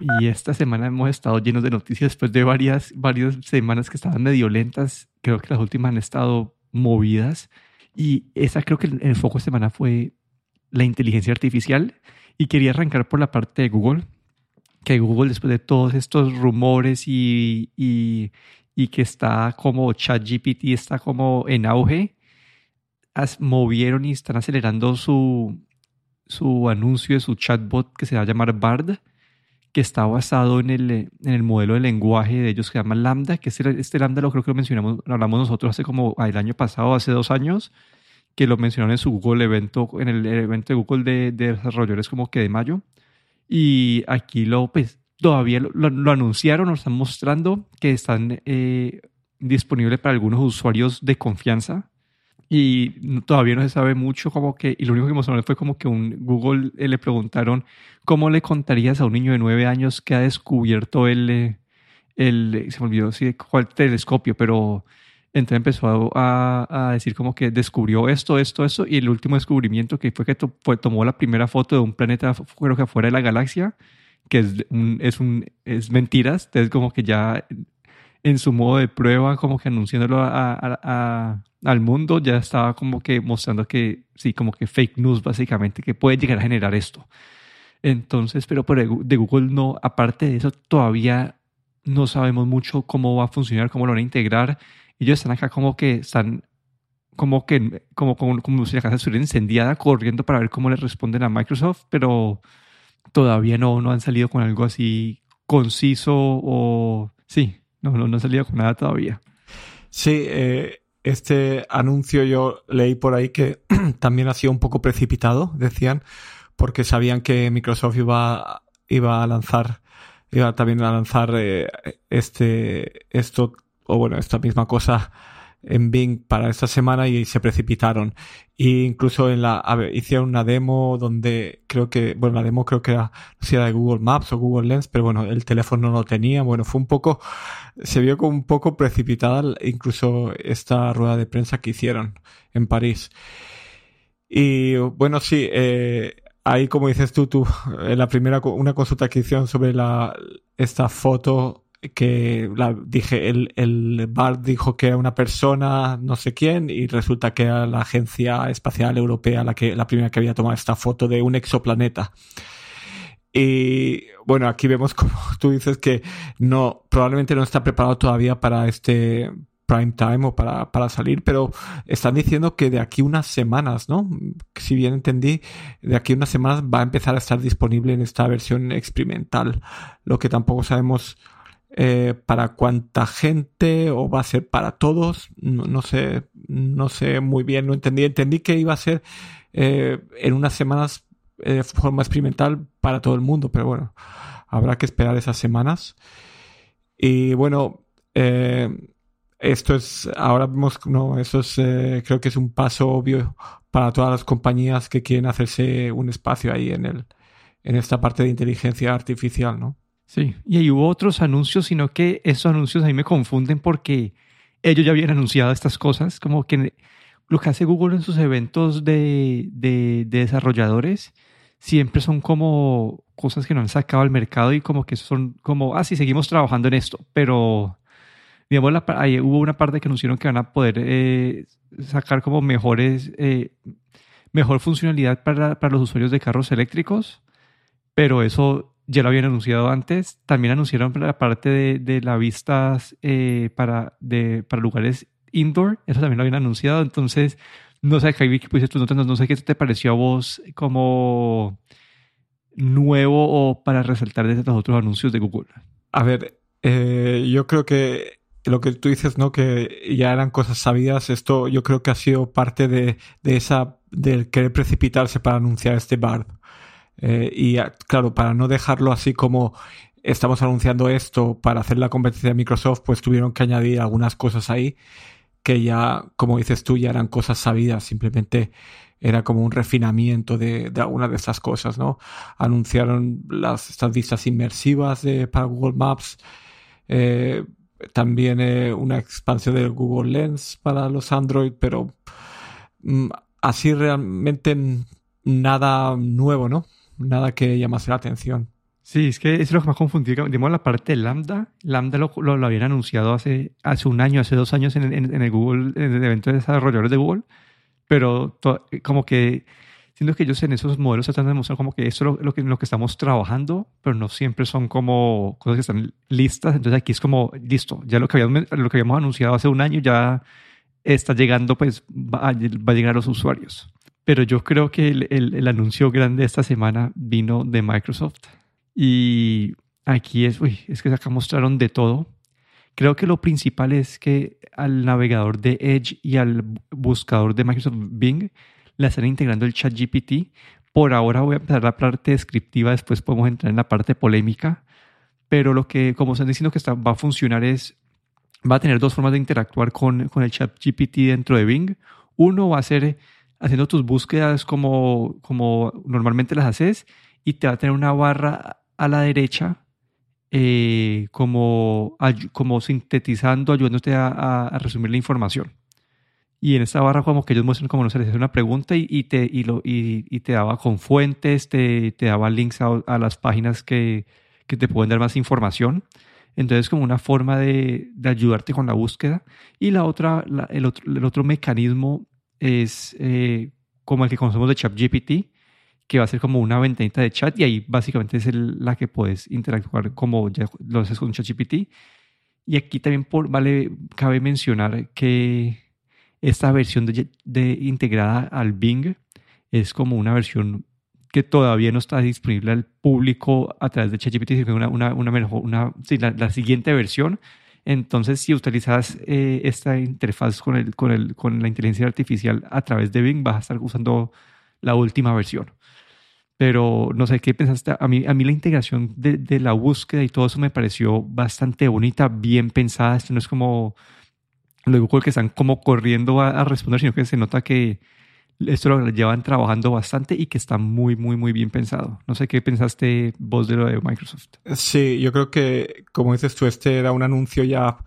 Y esta semana hemos estado llenos de noticias después de varias, varias semanas que estaban medio lentas. Creo que las últimas han estado movidas. Y esa creo que el, foco de semana fue la inteligencia artificial. Y quería arrancar por la parte de Google. Que Google, después de todos estos rumores y, y, y que está como ChatGPT, está como en auge, movieron y están acelerando su, su anuncio de su chatbot que se va a llamar Bard que está basado en el, en el modelo de lenguaje de ellos que se llama Lambda, que este, este Lambda lo creo que lo mencionamos, lo hablamos nosotros hace como ah, el año pasado, hace dos años, que lo mencionaron en su Google evento, en el evento de Google de, de desarrolladores como que de mayo. Y aquí lo, pues, todavía lo, anunciaron, nos están mostrando que están eh, disponibles para algunos usuarios de confianza y todavía no se sabe mucho como que, y lo único que mostraron fue como que un Google eh, le preguntaron cómo le contarías a un niño de nueve años que ha descubierto el, eh, el se me olvidó sí, cuál telescopio, pero entonces empezó a, a, decir como que descubrió esto, esto, esto, y el último descubrimiento que fue que tomó la primera foto de un planeta, creo que afuera de la galaxia, que es, un, es, un, es mentiras, entonces como que ya en su modo de prueba, como que anunciándolo a, al mundo, ya estaba como que mostrando que, sí, como que fake news básicamente, que puede llegar a generar esto. Entonces, pero por de Google no, aparte de eso, todavía no sabemos mucho cómo va a funcionar, cómo lo van a integrar. Ellos están acá como que están como que como, como, como si la casa estuviera incendiada corriendo para ver cómo le responden a Microsoft, pero todavía no, no han salido con algo así conciso o sí, no, no, no han salido con nada todavía. Sí, eh, este anuncio yo leí por ahí que también ha sido un poco precipitado, decían, porque sabían que Microsoft iba, iba a lanzar, iba también a lanzar eh, este, esto, o bueno, esta misma cosa en Bing para esta semana y se precipitaron. E incluso en la, hicieron una demo donde creo que, bueno, la demo creo que era, no de Google Maps o Google Lens, pero bueno, el teléfono no lo tenía. Bueno, fue un poco, se vio como un poco precipitada incluso esta rueda de prensa que hicieron en París. Y bueno, sí, eh, ahí como dices tú, tú, en la primera, una consulta que hicieron sobre la, esta foto que dije, el, el bar dijo que era una persona, no sé quién, y resulta que era la Agencia Espacial Europea la, que, la primera que había tomado esta foto de un exoplaneta. Y bueno, aquí vemos como tú dices que no, probablemente no está preparado todavía para este prime time o para, para salir, pero están diciendo que de aquí unas semanas, ¿no? Si bien entendí, de aquí unas semanas va a empezar a estar disponible en esta versión experimental. Lo que tampoco sabemos eh, para cuánta gente o va a ser para todos. No, sé, no sé muy bien, no entendí. Entendí que iba a ser eh, en unas semanas eh, de forma experimental para todo el mundo, pero bueno, habrá que esperar esas semanas. Y bueno, esto es, ahora vemos, no, eso es, creo que es un paso obvio para todas las compañías que quieren hacerse un espacio ahí en el, en esta parte de inteligencia artificial, ¿no? Sí, y ahí hubo otros anuncios, sino que esos anuncios a mí me confunden porque ellos ya habían anunciado estas cosas, como que lo que hace Google en sus eventos de, de, desarrolladores siempre son como cosas que no han sacado al mercado y como que son como, ah, sí, seguimos trabajando en esto, pero digamos, la, ahí hubo una parte que anunciaron que van a poder eh, sacar como mejores, eh, mejor funcionalidad para, para los usuarios de carros eléctricos, pero eso ya lo habían anunciado antes. También anunciaron la parte de, de las vistas eh, para, de, para lugares indoor. Eso también lo habían anunciado. Entonces, no sé, Javi, que pusiste tus notas, no sé qué te pareció a vos como nuevo o para resaltar desde los otros anuncios de Google. A ver, eh, yo creo que lo que tú dices, ¿no? Que ya eran cosas sabidas. Esto yo creo que ha sido parte de, de esa, del querer precipitarse para anunciar este bar. Eh, y claro, para no dejarlo así como estamos anunciando esto para hacer la competencia de Microsoft, pues tuvieron que añadir algunas cosas ahí que ya, como dices tú, ya eran cosas sabidas, simplemente era como un refinamiento de, de algunas de esas cosas, ¿no? Anunciaron las, estas vistas inmersivas de, para Google Maps, eh, también eh, una expansión del Google Lens para los Android, pero mm, así realmente nada nuevo, ¿no? Nada que llamase la atención. Sí, es que es lo que más confundido. Digamos, la parte de Lambda. Lambda lo, lo, habían anunciado hace, hace un año, hace dos años en, en, el Google, en el evento de desarrolladores de Google. Pero como que siento que ellos en esos modelos tratan de como que eso es lo, que, lo que estamos trabajando, pero no siempre son como cosas que están listas. Entonces aquí es como, listo, ya lo que habíamos, lo que habíamos anunciado hace un año ya está llegando, pues va va a llegar a los usuarios. Pero yo creo que el, el, el anuncio grande de esta semana vino de Microsoft y aquí es, uy, es que acá mostraron de todo. Creo que lo principal es que al navegador de Edge y al buscador de Microsoft Bing le están integrando el chat GPT. Por ahora voy a empezar la parte descriptiva, después podemos entrar en la parte polémica. Pero lo que, como están diciendo que está, va a funcionar es, va a tener dos formas de interactuar con, con el chat GPT dentro de Bing. Uno va a ser haciendo tus búsquedas como, como normalmente las haces y te va a tener una barra a la derecha eh, como, como sintetizando, ayudándote a, resumir la información. Y en esta barra como que ellos muestran como no se les hace una pregunta y, y te, y, lo, y, te daba con fuentes, te, te daba links a, las páginas que, que, te pueden dar más información. Entonces como una forma de, de ayudarte con la búsqueda. Y la otra, el, otro, el otro mecanismo es eh, como el que conocemos de ChatGPT, que va a ser como una ventanita de chat y ahí básicamente es la que puedes interactuar como ya lo haces con ChatGPT. Y aquí también por, vale, cabe mencionar que esta versión de, de, integrada al Bing es como una versión que todavía no está disponible al público a través de ChatGPT, sino una, una, una mejor, una, sí, la, la, siguiente versión. Entonces, si utilizas eh, esta interfaz con, el, con, el, con la inteligencia artificial a través de Bing, vas a estar usando la última versión. Pero no sé qué pensaste. A mí, a mí la integración de, de, la búsqueda y todo eso me pareció bastante bonita, bien pensada. Esto no es como lo Google que están como corriendo a, a, responder, sino que se nota que esto lo llevan trabajando bastante y que está muy, muy, muy bien pensado. No sé qué pensaste vos de lo de Microsoft. Sí, yo creo que, como dices tú, este era un anuncio ya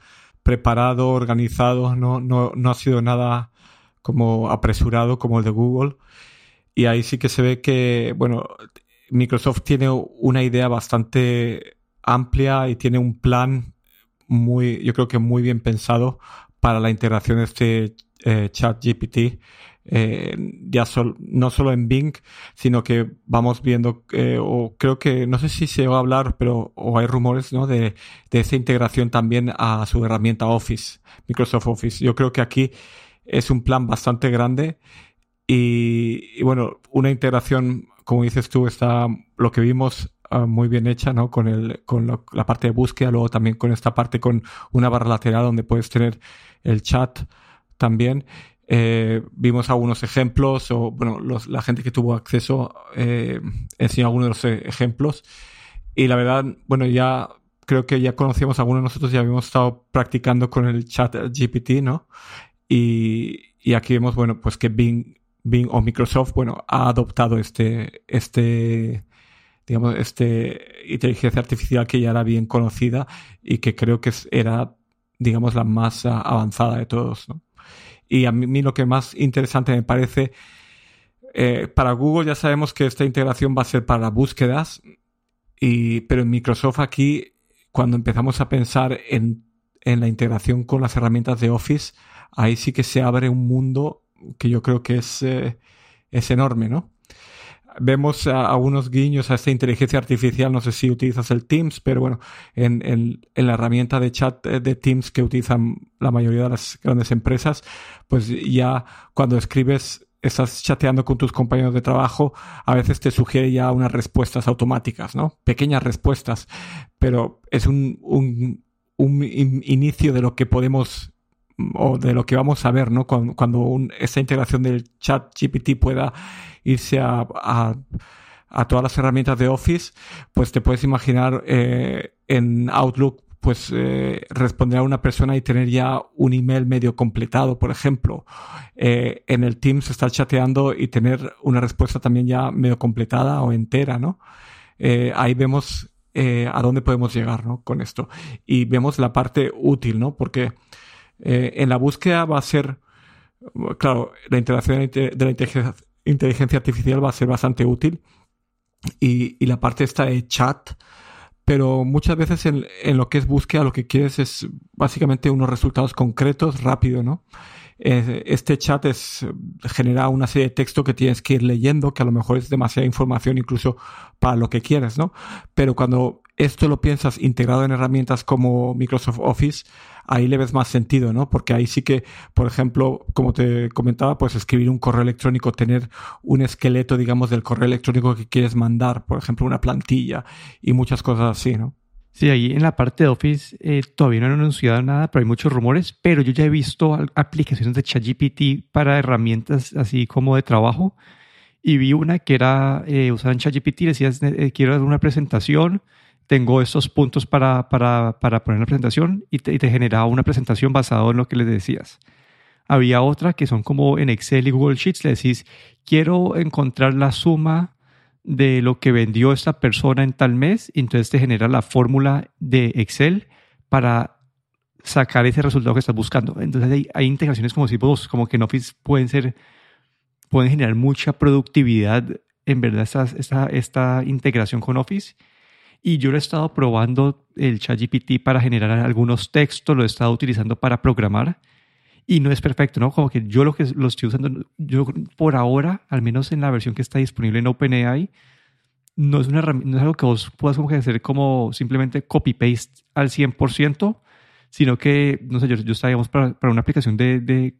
preparado, organizado, no, no, no ha sido nada como apresurado como el de Google. Y ahí sí que se ve que, bueno, Microsoft tiene una idea bastante amplia y tiene un plan muy, yo creo que muy bien pensado para la integración de este eh, chat GPT. Eh, ya sol, no solo en Bing, sino que vamos viendo, eh, o creo que, no sé si se va a hablar, pero, o hay rumores, ¿no? De, de esa integración también a su herramienta Office, Microsoft Office. Yo creo que aquí es un plan bastante grande y, bueno, una integración, como dices tú, está lo que vimos uh, muy bien hecha, ¿no? Con, el, con la parte de búsqueda, luego también con esta parte con una barra lateral donde puedes tener el chat también. Eh, vimos algunos ejemplos, o bueno, los, la gente que tuvo acceso eh, enseñó algunos de los e, ejemplos. Y la verdad, bueno, ya creo que ya conocíamos algunos de nosotros, ya habíamos estado practicando con el chat GPT, ¿no? Y, y aquí vemos, bueno, pues que Bing Bing o Microsoft, bueno, ha adoptado este, este, digamos, este inteligencia artificial que ya era bien conocida y que creo que era, digamos, la más avanzada de todos, ¿no? Y a mí, lo que más interesante me parece, eh, para Google ya sabemos que esta integración va a ser para búsquedas, y, pero en Microsoft aquí, cuando empezamos a pensar en, en la integración con las herramientas de Office, ahí sí que se abre un mundo que yo creo que es, eh, es enorme, ¿no? Vemos algunos guiños a esta inteligencia artificial, no sé si utilizas el Teams, pero bueno, en, en, la herramienta de chat de Teams que utilizan la mayoría de las grandes empresas, pues ya cuando escribes estás chateando con tus compañeros de trabajo, a veces te sugiere ya unas respuestas automáticas, ¿no? Pequeñas respuestas, pero es un, un, un inicio de lo que podemos o de lo que vamos a ver, ¿no? Cuando, cuando un, esa integración del chat GPT pueda irse a, a, a, todas las herramientas de Office, pues te puedes imaginar eh, en Outlook pues eh, responder a una persona y tener ya un email medio completado, por ejemplo. Eh, en el Teams estar chateando y tener una respuesta también ya medio completada o entera, ¿no? Eh, ahí vemos eh, a dónde podemos llegar, ¿no? Con esto. Y vemos la parte útil, ¿no? Porque eh, en la búsqueda va a ser, claro, la integración de la inteligencia, artificial va a ser bastante útil. y, la parte esta de chat, pero muchas veces en, en, lo que es búsqueda lo que quieres es básicamente unos resultados concretos, rápido, ¿no? Este chat es, genera una serie de texto que tienes que ir leyendo, que a lo mejor es demasiada información incluso para lo que quieres, ¿no? Pero cuando esto lo piensas integrado en herramientas como Microsoft Office, ahí le ves más sentido, ¿no? Porque ahí sí que, por ejemplo, como te comentaba, pues escribir un correo electrónico, tener un esqueleto, digamos, del correo electrónico que quieres mandar, por ejemplo, una plantilla y muchas cosas así, ¿no? Sí, ahí en la parte de Office eh, todavía no han anunciado nada, pero hay muchos rumores, pero yo ya he visto aplicaciones de ChatGPT para herramientas así como de trabajo y vi una que era, eh, usaban ChatGPT, decías, eh, quiero dar una presentación, tengo estos puntos para, para, para poner la presentación y te, y una presentación basada en lo que le decías. Había otra que son como en Excel y Google Sheets, le decís, quiero encontrar la suma de lo que vendió esta persona en tal mes, y entonces te genera la fórmula de Excel para sacar ese resultado que estás buscando. Entonces hay, integraciones como si vos, como que en Office pueden ser, pueden generar mucha productividad, en verdad, esta, esta, esta integración con Office. Y yo lo he estado probando el ChatGPT para generar algunos textos, lo he estado utilizando para programar y no es perfecto, ¿no? Como que yo lo que lo estoy usando, yo por ahora, al menos en la versión que está disponible en OpenAI, no es, una, no es algo que vos puedas como que hacer como simplemente copy-paste al 100%, sino que, no sé, yo, yo estaba, digamos, para, para una aplicación de, de,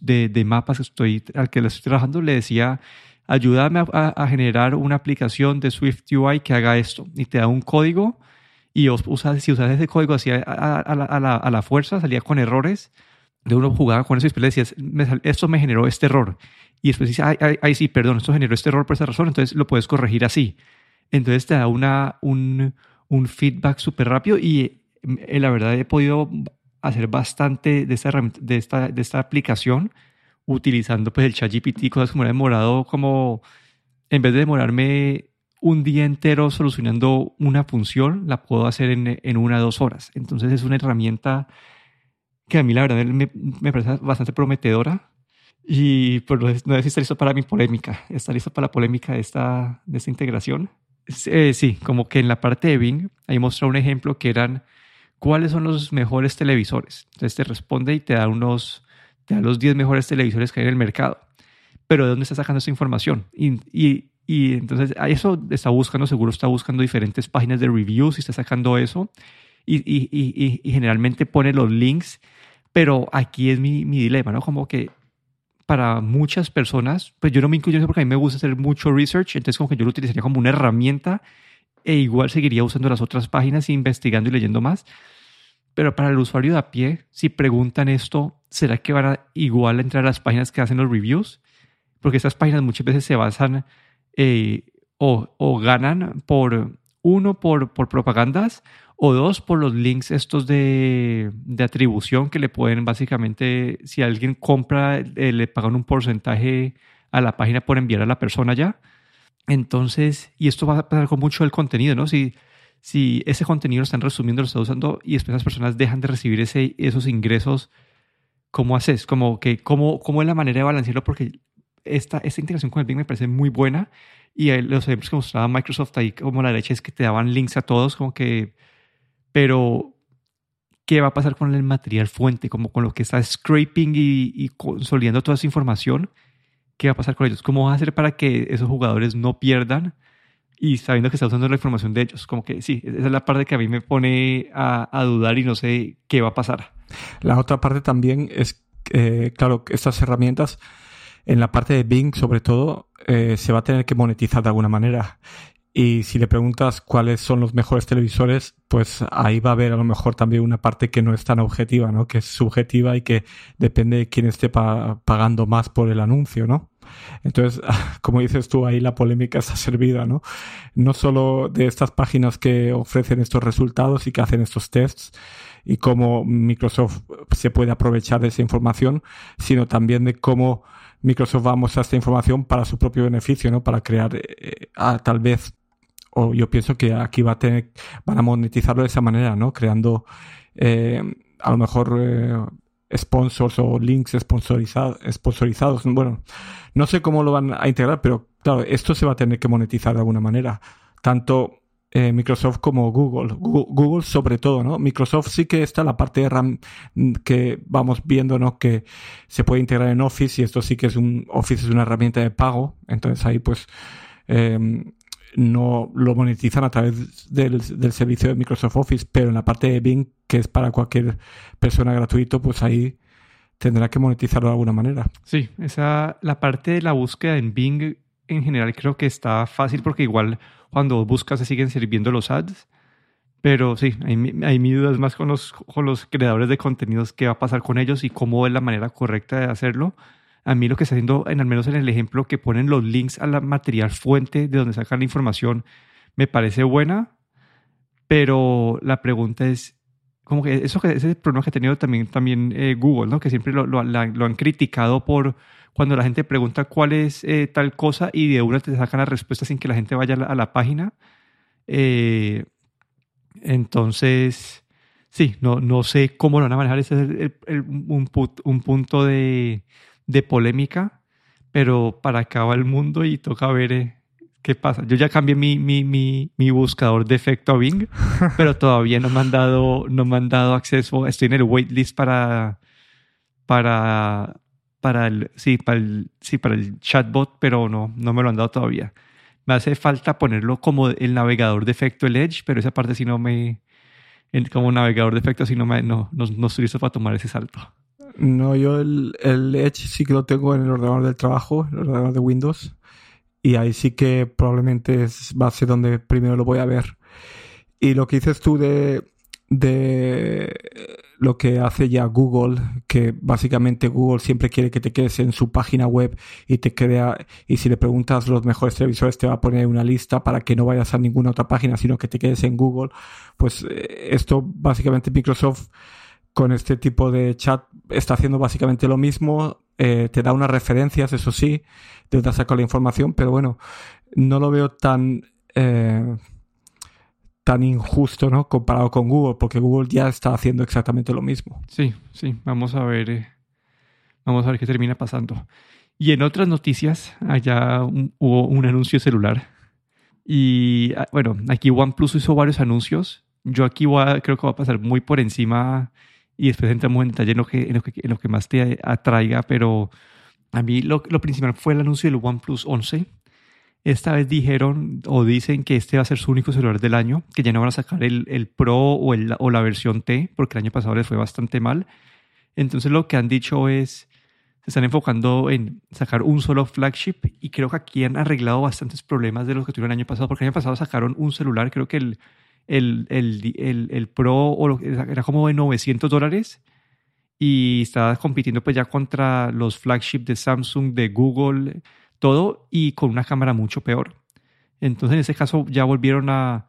de, de, mapas que estoy, al que le estoy trabajando, le decía, ayúdame a, a, generar una aplicación de Swift UI que haga esto. Y te da un código y usas, si usas ese código así a, a, la, a la fuerza, salía con errores de uno jugaba con eso y después le decías, esto me generó este error. Y después dice, ay, ay, sí, perdón, esto generó este error por esa razón, entonces lo puedes corregir así. Entonces te da una, un, un feedback súper rápido y eh, la verdad he podido hacer bastante de esta, de esta, de esta aplicación utilizando pues el ChatGPT, cosas como demorado como, en vez de demorarme un día entero solucionando una función, la puedo hacer en, en una o dos horas. Entonces es una herramienta que a mí la verdad me, me parece bastante prometedora. Y pues no sé si está listo para mi polémica. ¿Está listo para la polémica de esta, de esta integración? Eh, sí, como que en la parte de Bing, ahí mostró un ejemplo que eran cuáles son los mejores televisores. Entonces te responde y te da unos, da los 10 mejores televisores que hay en el mercado. Pero ¿de dónde está sacando esta información? Y, y, y entonces a eso está buscando, seguro está buscando diferentes páginas de reviews y está sacando eso. Y, y, y, generalmente pone los links pero aquí es mi, mi dilema, ¿no? Como que para muchas personas, pues yo no me incluyo porque a mí me gusta hacer mucho research, entonces como que yo lo utilizaría como una herramienta e igual seguiría usando las otras páginas, investigando y leyendo más. Pero para el usuario de a pie, si preguntan esto, ¿será que van a igual entrar a las páginas que hacen los reviews? Porque estas páginas muchas veces se basan eh, o, ganan por, uno, por, por propagandas o dos, por los links estos de, de, atribución que le pueden básicamente, si alguien compra, eh, le pagan un porcentaje a la página por enviar a la persona ya. Entonces, y esto va a pasar con mucho el contenido, ¿no? Si, si ese contenido lo están resumiendo, lo están usando y después las personas dejan de recibir ese, esos ingresos, ¿cómo haces? Como que, ¿cómo, ¿Cómo es la manera de balancearlo? Porque esta, esta integración con el Bing me parece muy buena y los ejemplos que mostraba Microsoft ahí como la derecha es que te daban links a todos, como que pero, ¿qué va a pasar con el material fuente? Como con lo que está scraping y, consolidando toda esa información. ¿Qué va a pasar con ellos? ¿Cómo va a hacer para que esos jugadores no pierdan y sabiendo que está usando la información de ellos? Como que sí, esa es la parte que a mí me pone a, dudar y no sé qué va a pasar. La otra parte también es, eh, claro, estas herramientas en la parte de Bing, sobre todo, eh, se va a tener que monetizar de alguna manera. Y si le preguntas cuáles son los mejores televisores, pues ahí va a haber a lo mejor también una parte que no es tan objetiva, ¿no? Que es subjetiva y que depende de quién esté pagando más por el anuncio, ¿no? Entonces, como dices tú, ahí la polémica está servida, ¿no? No solo de estas páginas que ofrecen estos resultados y que hacen estos tests y cómo Microsoft se puede aprovechar de esa información, sino también de cómo Microsoft va a mostrar esta información para su propio beneficio, ¿no? Para crear eh, tal vez o yo pienso que aquí va a tener, van a monetizarlo de esa manera, ¿no? Creando eh, a lo mejor eh, sponsors o links sponsorizados, sponsorizados. Bueno, no sé cómo lo van a integrar, pero claro, esto se va a tener que monetizar de alguna manera. Tanto eh, Microsoft como Google. Google. sobre todo, ¿no? Microsoft sí que está la parte de RAM que vamos viendo, ¿no? Que se puede integrar en Office y esto sí que es un Office es una herramienta de pago. Entonces ahí pues em, no lo monetizan a través del, servicio de Microsoft Office, pero en la parte de Bing, que es para cualquier persona gratuito, pues ahí tendrá que monetizarlo de alguna manera. Sí, esa, la parte de la búsqueda en Bing en general creo que está fácil porque igual cuando buscas se siguen sirviendo los ads. Pero sí, hay, hay mis dudas más con los, con los creadores de contenidos, qué va a pasar con ellos y cómo es la manera correcta de hacerlo. A mí lo que está haciendo, en al menos en el ejemplo que ponen los links a la material fuente de donde sacan la información, me parece buena, pero la pregunta es, como que eso ese problema que ha tenido también, también eh, Google, ¿no? que siempre lo, lo, lo, han criticado por cuando la gente pregunta cuál es eh, tal cosa y de una te sacan la respuesta sin que la gente vaya a la, página. Eh, entonces, sí, no, no sé cómo lo van a manejar. Ese es un, un, punto de, de, polémica, pero para acá va el mundo y toca ver eh, qué pasa. Yo ya cambié mi, mi, mi, mi, buscador de efecto a Bing, pero todavía no me han dado, no me han dado acceso. Estoy en el waitlist para, para para el, sí, para el, sí, para el chatbot, pero no, no me lo han dado todavía. Me hace falta ponerlo como el navegador de efecto, el Edge, pero esa parte sí no me, como navegador de efecto, sí no, me, no, no, no estoy listo para tomar ese salto. No, yo el, el, Edge sí que lo tengo en el ordenador del trabajo, el ordenador de Windows, y ahí sí que probablemente es, va a ser donde primero lo voy a ver. Y lo que dices tú de, de lo que hace ya Google, que básicamente Google siempre quiere que te quedes en su página web y te crea, y si le preguntas los mejores televisores te va a poner una lista para que no vayas a ninguna otra página, sino que te quedes en Google. Pues eh, esto básicamente Microsoft con este tipo de chat está haciendo básicamente lo mismo, eh, te da unas referencias, eso sí, de donde sacar la información, pero bueno, no lo veo tan... Eh, tan injusto, ¿no? Comparado con Google, porque Google ya está haciendo exactamente lo mismo. Sí, sí, vamos a ver, eh, vamos a ver qué termina pasando. Y en otras noticias, allá hubo un anuncio celular. Y ah, bueno, aquí OnePlus hizo varios anuncios. Yo aquí creo que va a pasar muy por encima y después entramos en detalle en lo que, en lo que, en lo que más te atraiga, pero a mí lo, lo principal fue el anuncio del OnePlus 11 esta vez dijeron o dicen que este va a ser su único celular del año, que ya no van a sacar el, el Pro o, el, o la versión T, porque el año pasado les fue bastante mal. Entonces lo que han dicho es, se están enfocando en sacar un solo flagship y creo que aquí han arreglado bastantes problemas de los que tuvieron el año pasado, porque el año pasado sacaron un celular, creo que el, el, el, el Pro o lo, era como de 900 dólares y estaba compitiendo pues ya contra los flagships de Samsung, de Google todo y con una cámara mucho peor. Entonces en ese caso ya volvieron a,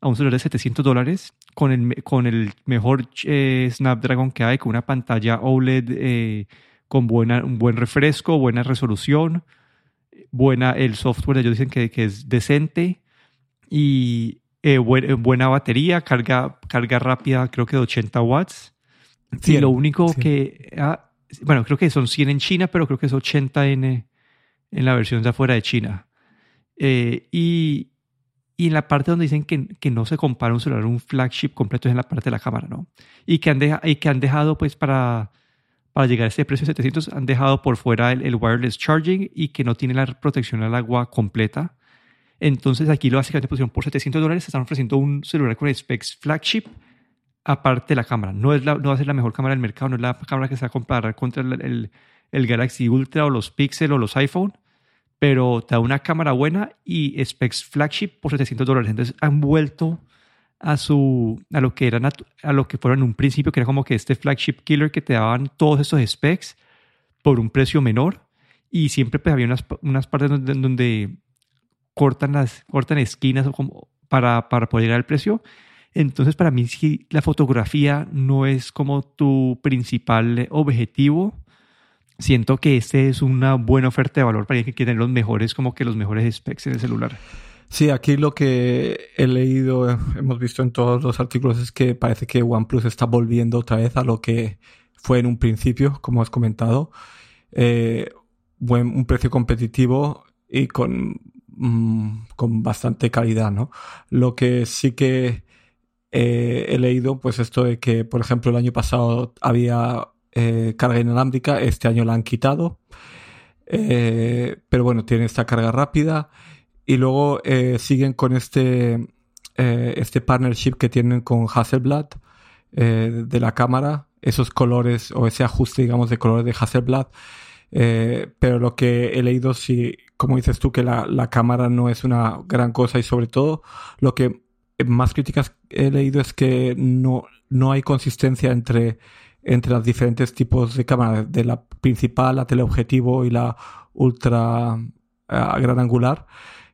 a un celular de 700 dólares con el, con el mejor eh, Snapdragon que hay, con una pantalla OLED eh, con buena, un buen refresco, buena resolución, buena, el software ellos dicen que, que es decente y eh, buena batería, carga, carga rápida creo que de 80 watts. y lo único que, ah, bueno, creo que son 100 en China, pero creo que es 80 en, en la versión de afuera de China. Eh, y, y, en la parte donde dicen que, que, no se compara un celular, un flagship completo es en la parte de la cámara, ¿no? Y que han, y que han dejado, pues, para, para llegar a ese precio de 700, han dejado por fuera el, wireless charging y que no tiene la protección al agua completa. Entonces aquí lo básicamente pusieron por 700 dólares, están ofreciendo un celular con specs flagship aparte de la cámara. No, es la, no va a ser la mejor cámara del mercado, no es la cámara que se va a comparar contra el, el Galaxy Ultra o los Pixel o los iPhone, pero te da una cámara buena y specs flagship por 700 dólares. Entonces han vuelto a su a lo que eran a, lo que fueron en un principio que era como que este flagship killer que te daban todos estos specs por un precio menor y siempre pues, había unas, unas partes donde, cortan las cortan esquinas para, para poder llegar al precio entonces para mí si la fotografía no es como tu principal objetivo siento que este es una buena oferta de valor para que quiere los mejores, como que los mejores specs en el celular. Sí, aquí lo que he leído, hemos visto en todos los artículos, es que parece que OnePlus está volviendo otra vez a lo que fue en un principio, como has comentado. Eh, buen, un precio competitivo y con, mm, con bastante calidad, ¿no? Lo que sí que eh, he leído, pues esto de que, por ejemplo, el año pasado había eh, carga inalámbrica, este año la han quitado. pero bueno, tiene esta carga rápida. Y luego siguen con este, este partnership que tienen con Hasselblad de la cámara, esos colores o ese ajuste, digamos, de colores de Hasselblad eh, pero lo que he leído, sí, como dices tú, que la, la, cámara no es una gran cosa y sobre todo lo que más críticas he leído es que no, no hay consistencia entre, entre los diferentes tipos de cámara, de la principal, la teleobjetivo y la ultra uh, gran angular,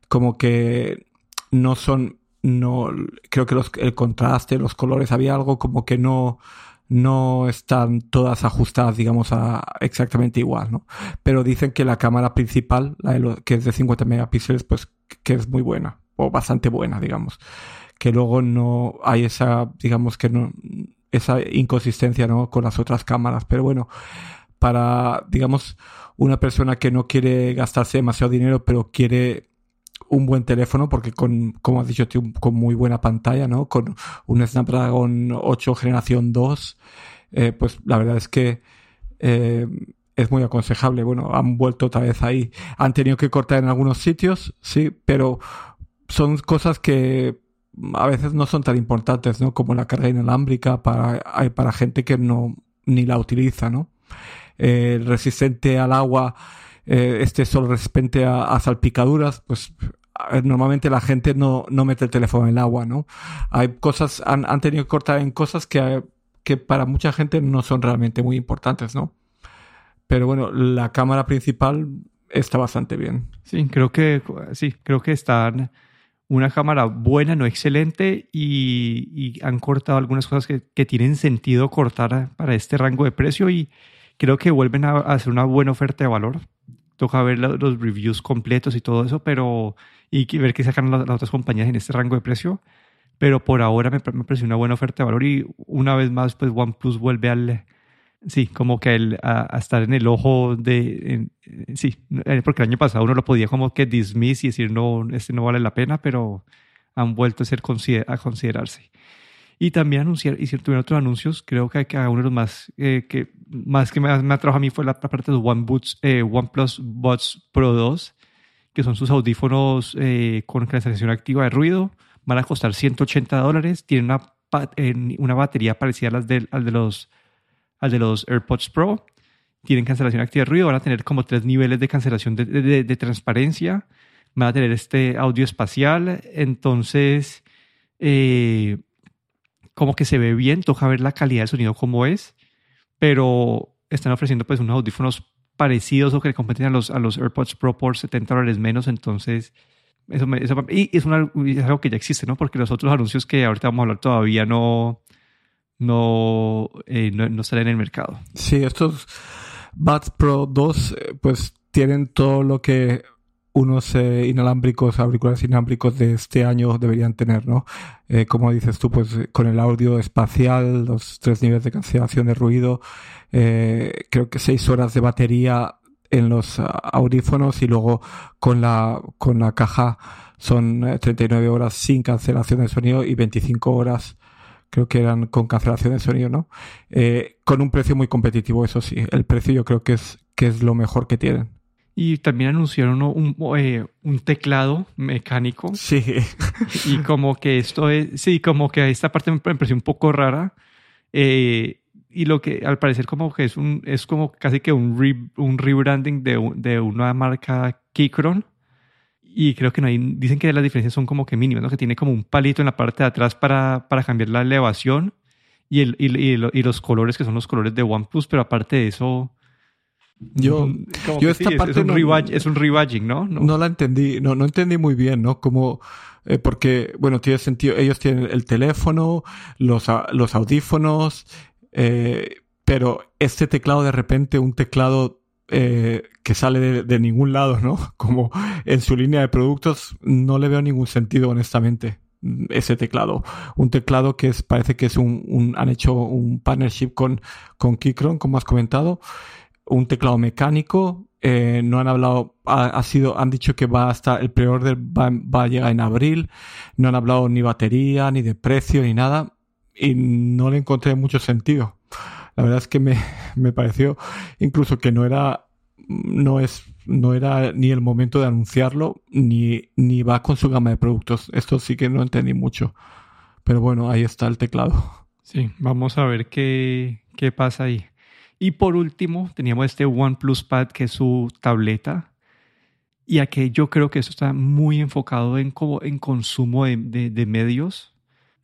como que no son, no, creo que los, el contraste, los colores, había algo como que no, no están todas ajustadas, digamos, a exactamente igual, ¿no? Pero dicen que la cámara principal, la que es de 50 megapíxeles, pues que es muy buena, o bastante buena, digamos. Que luego no hay esa, digamos que no, esa inconsistencia, ¿no? Con las otras cámaras. Pero bueno, para, digamos, una persona que no quiere gastarse demasiado dinero, pero quiere un buen teléfono porque con, como has dicho, con muy buena pantalla, ¿no? Con un Snapdragon 8 generación 2, eh, pues la verdad es que eh, es muy aconsejable. Bueno, han vuelto otra vez ahí. Han tenido que cortar en algunos sitios, sí, pero son cosas que a veces no son tan importantes, ¿no? Como la carga inalámbrica para, para gente que no ni la utiliza, ¿no? Eh, resistente al agua, este solo resistente a, salpicaduras, pues normalmente la gente no, no mete el teléfono en el agua, ¿no? Hay cosas, han, han tenido que cortar en cosas que, que para mucha gente no son realmente muy importantes, ¿no? Pero bueno, la cámara principal está bastante bien. Sí, creo que sí, creo que están una cámara buena, no excelente, y, y han cortado algunas cosas que, que, tienen sentido cortar para este rango de precio y creo que vuelven a, hacer una buena oferta de valor. Toca ver los reviews completos y todo eso, pero y ver qué sacan las, otras compañías en este rango de precio. Pero por ahora me, me parece una buena oferta de valor y una vez más, pues OnePlus vuelve al, sí, como que el, a, estar en el ojo de, sí, eh, porque el año pasado uno lo podía como que dismiss y decir, no, este no vale la pena, pero han vuelto a ser a considerarse. Y también anunciar, y tuvieron otros anuncios, creo que, que uno de los más, eh, que más que me, me atrajo a mí fue la parte de One eh, OnePlus Buds Pro 2, que son sus audífonos eh, con cancelación activa de ruido. Van a costar 180 dólares. Tienen una, una batería parecida a las de, al, de los, al de los AirPods Pro. Tienen cancelación activa de ruido. Van a tener como tres niveles de cancelación de, de, transparencia. Van a tener este audio espacial. Entonces, eh, como que se ve bien. Toca ver la calidad del sonido como es. Pero están ofreciendo pues unos audífonos parecidos o que le competen a los, a los AirPods Pro por 70 dólares menos. Entonces, eso, y es, algo que ya existe, ¿no? Porque los otros anuncios que ahorita vamos a hablar todavía no, no, eh, no, salen en el mercado. Sí, estos Buds Pro 2 eh, pues tienen todo lo que unos eh, inalámbricos, auriculares inalámbricos de este año deberían tener, ¿no? Eh, como dices tú, pues con el audio espacial, los tres niveles de cancelación de ruido, eh, creo que seis horas de batería en los audífonos y luego con la, con la caja son 39 horas sin cancelación de sonido y 25 horas creo que eran con cancelación de sonido, ¿no? con un precio muy competitivo, eso sí. El precio yo creo que es, que es lo mejor que tienen. Y también anunciaron un, eh, un teclado mecánico. Sí. Y como que esto es, sí, como que esta parte me pareció un poco rara. Eh, y lo que al parecer como que es un, es como casi que un, un rebranding de, de una marca Keychron. Y creo que no hay, dicen que las diferencias son como que mínimas, ¿no? Que tiene como un palito en la parte de atrás para, para cambiar la elevación y, el, y, y los colores que son los colores de OnePlus, pero aparte de eso yo, yo esta parte es, un no, es un rebadging, ¿no? ¿no? ¿no? la entendí, no, no entendí muy bien, ¿no? Como, eh, porque, bueno, tiene sentido, ellos tienen el teléfono, los, los audífonos, eh, pero este teclado de repente, un teclado eh, que sale de, de, ningún lado, ¿no? Como en su línea de productos, no le veo ningún sentido, honestamente. ese teclado. Un teclado que es, parece que es un, han hecho un partnership con, con Keychron, como has comentado. Un teclado mecánico. Eh, no han hablado, ha, sido, han dicho que va hasta el preorden va, va a llegar en abril. No han hablado ni batería, ni de precio, ni nada. Y no le encontré mucho sentido. La verdad es que me, me pareció incluso que no era, no es no era ni el momento de anunciarlo, ni, ni va con su gama de productos. Esto sí que no entendí mucho. Pero bueno, ahí está el teclado. Sí, vamos a ver qué, qué pasa ahí. Y por último, teníamos este OnePlus Pad, que es su tableta. Y aquí yo creo que eso está muy enfocado en, en consumo de, de, medios,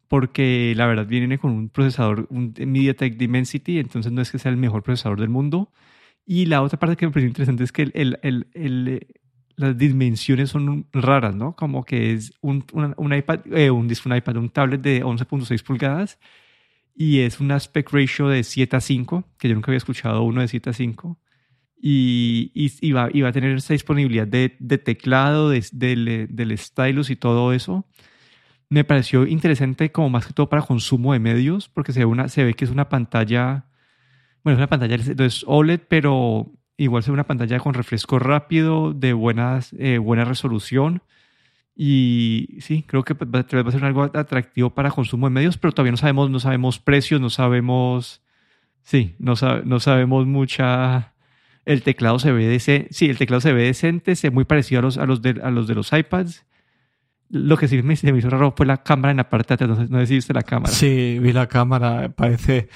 porque la verdad viene con un procesador, un MediaTek Dimensity, entonces no es que sea el mejor procesador del mundo, y la otra parte que me parece interesante es que el, el, el, las dimensiones son raras, ¿no? Como que es un, un iPad, eh, un, un iPad, un tablet de 11.6 pulgadas y es un aspect ratio de 7 a 5, que yo nunca había escuchado uno de 7 a 5. Y, y, va, y va, a tener esa disponibilidad de, de teclado, de, del stylus y todo eso. Me pareció interesante como más que todo para consumo de medios, porque se ve, una, se ve que es una pantalla bueno, es una pantalla es OLED, pero igual es una pantalla con refresco rápido, de buenas, eh, buena resolución. Y sí, creo que va a ser algo atractivo para consumo de medios, pero todavía no sabemos, no sabemos precios, no sabemos. Sí, no, no sabemos mucha. El teclado se ve decente. Sí, el teclado se ve decente, se ve muy parecido a los, a los, de, a los de los iPads. Lo que sí me, me hizo raro fue la cámara en la parte de atrás. No sé si viste la cámara. Sí, vi la cámara. Parece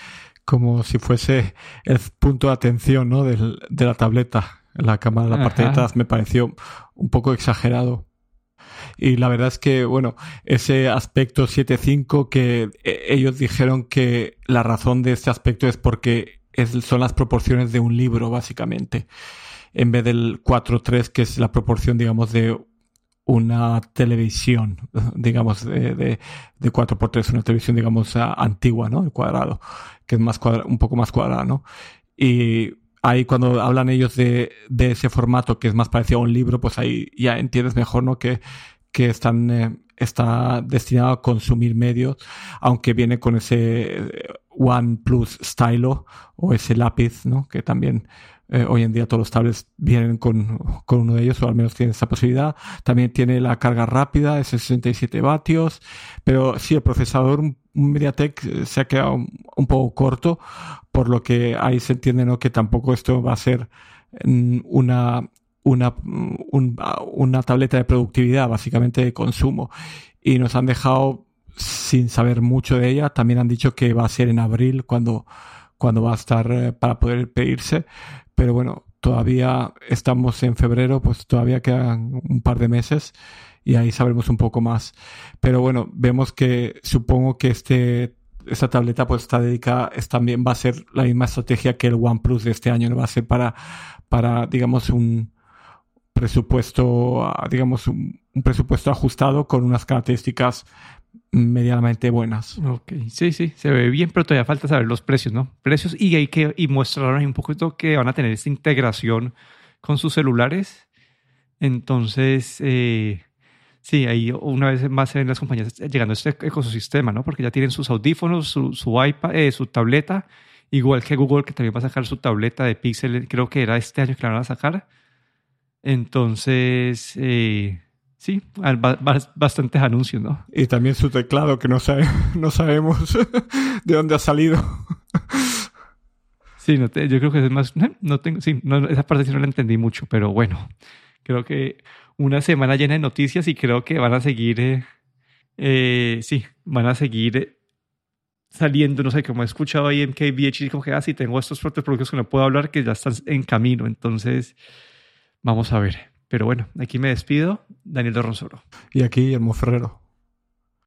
como si fuese el punto de atención ¿no? de, la tableta. La cámara de la parte de atrás me pareció un poco exagerado. Y la verdad es que, bueno, ese aspecto 7.5 que eh, ellos dijeron que la razón de este aspecto es porque son las proporciones de un libro, básicamente. En vez del 4.3, que es la proporción, digamos, de una televisión, digamos, de, de, de 4x3, una televisión, digamos, antigua, ¿no? El cuadrado, que es más un poco más cuadrada, ¿no? Y ahí cuando hablan ellos de, de, ese formato que es más parecido a un libro, pues ahí ya entiendes mejor, ¿no? Que, que están, eh, está destinado a consumir medios, aunque viene con ese eh, One Plus Stylo o ese lápiz, ¿no? Que también eh, hoy en día todos los tablets vienen con, con, uno de ellos, o al menos tienen esa posibilidad. También tiene la carga rápida, es 67 vatios, pero sí, el procesador un MediaTek eh, se ha quedado un, poco corto, por lo que ahí se entiende ¿no? que tampoco esto va a ser mm, una, una, una tableta de productividad, básicamente de consumo. Y nos han dejado sin saber mucho de ella. También han dicho que va a ser en abril cuando, cuando va a estar eh, para poder pedirse. Pero bueno, todavía estamos en febrero, pues todavía quedan un par de meses y ahí sabremos un poco más. Pero bueno, vemos que supongo que este esta tableta pues está dedicada, es, también va a ser la misma estrategia que el OnePlus de este año, no va a ser para, para digamos, un presupuesto, digamos, un presupuesto ajustado con unas características medianamente buenas. Ok, sí, sí, se ve bien, pero todavía falta saber los precios, ¿no? Precios y hay que y mostrar un poquito que van a tener esta integración con sus celulares. Entonces, eh, sí, ahí una vez más se ven las compañías llegando a este ecosistema, ¿no? Porque ya tienen sus audífonos, su, su iPad, eh, su tableta, igual que Google, que también va a sacar su tableta de Pixel, creo que era este año que la van a sacar. Entonces, eh, Sí, bastantes anuncios, ¿no? Y también su teclado, que no, sabe, no sabemos de dónde ha salido. Sí, no yo creo que es más. Eh, no tengo, sí, no, esa parte sí no la entendí mucho, pero bueno, creo que una semana llena de noticias y creo que van a seguir. Eh, eh, sí, van a seguir saliendo, no sé, como he escuchado ahí en KBH, como que, ah, sí, tengo estos productos que no puedo hablar que ya están en camino. Entonces, vamos a ver. Pero bueno, aquí me despido. Daniel de Ronsoro. Y aquí Guillermo Ferrero.